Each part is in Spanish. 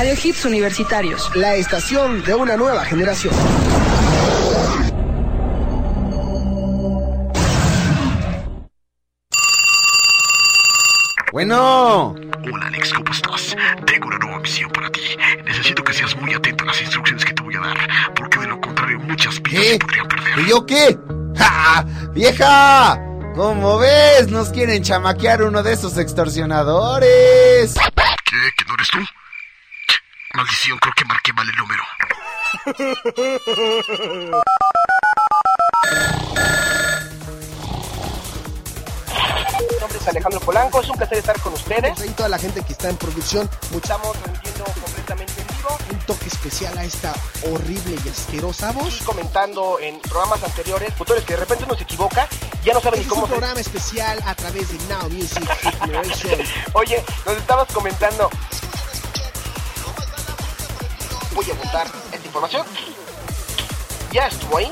Radio Hits Universitarios. La estación de una nueva generación. Bueno. Hola Alex, ¿cómo estás? Tengo una nueva misión para ti. Necesito que seas muy atento a las instrucciones que te voy a dar, porque de lo contrario muchas vidas ¿Qué? se podrían perder. ¿Y yo qué? ¡Ja! ¡Vieja! ¿Cómo ves? Nos quieren chamaquear uno de esos extorsionadores. ¿Qué? ¿Que no eres tú? Maldición, creo que marqué mal el número. Mi nombre es Alejandro Polanco, es un placer estar con ustedes. Y toda la gente que está en producción, Estamos transmitiendo completamente en vivo un toque especial a esta horrible y asquerosa voz. y comentando en programas anteriores, futures que de repente uno se equivoca, ya no saben Este ni es un cómo se... programa especial a través de Now Music. Oye, nos estabas comentando... Esta información. Ya estuvo ahí,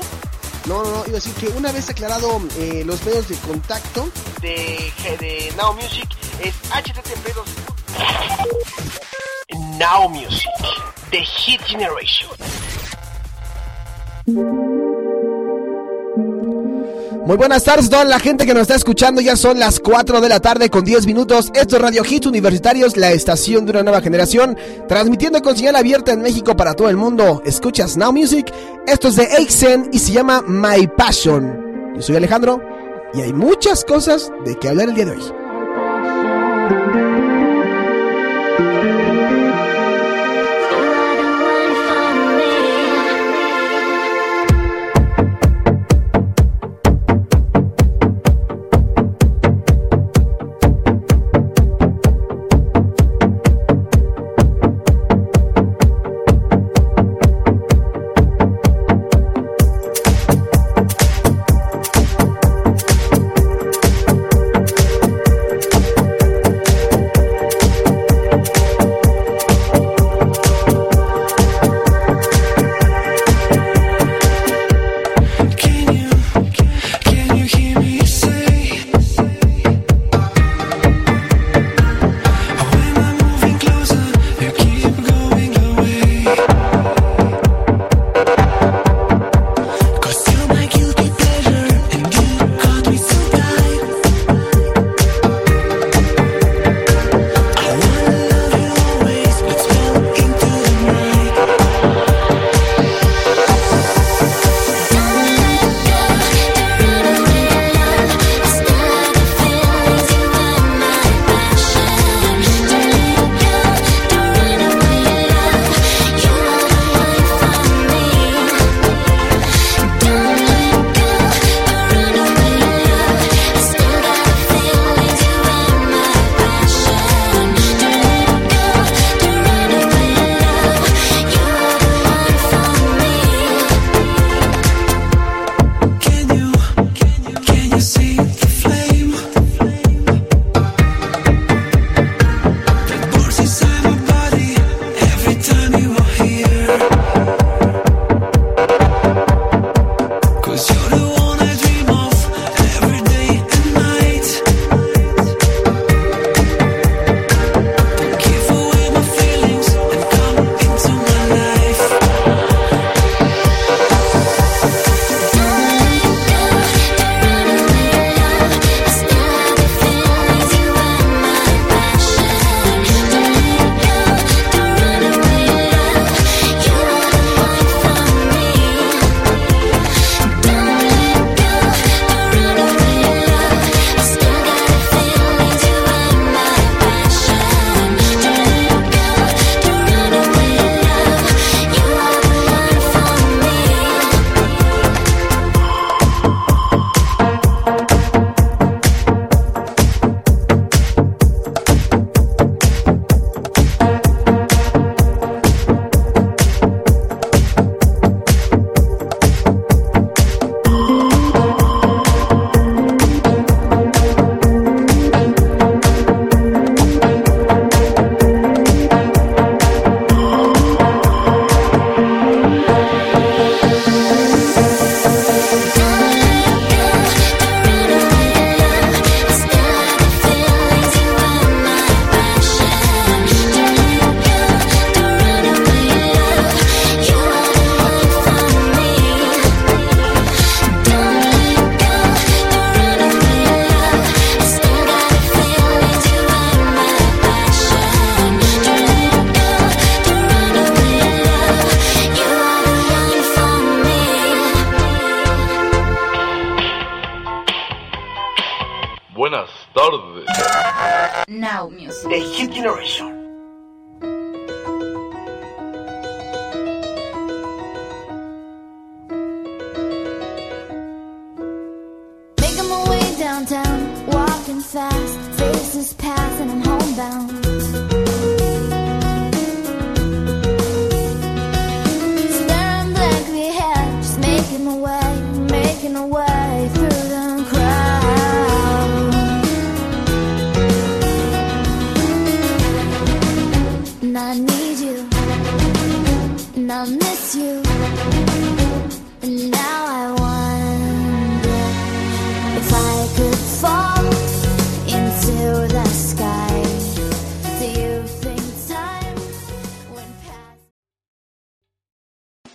No, no, no, iba a decir que una vez aclarado eh, los medios de contacto, de, de Now Music, es http Now Music, The Hit Generation. Muy buenas tardes toda la gente que nos está escuchando. Ya son las 4 de la tarde con 10 minutos. Esto es Radio Hits Universitarios, la estación de una nueva generación, transmitiendo con señal abierta en México para todo el mundo. Escuchas Now Music. Esto es de Aixen y se llama My Passion. Yo soy Alejandro y hay muchas cosas de que hablar el día de hoy. Buenas tardes. Now music. The Hit Generation. Making my way downtown, walking fast, faces and homebound.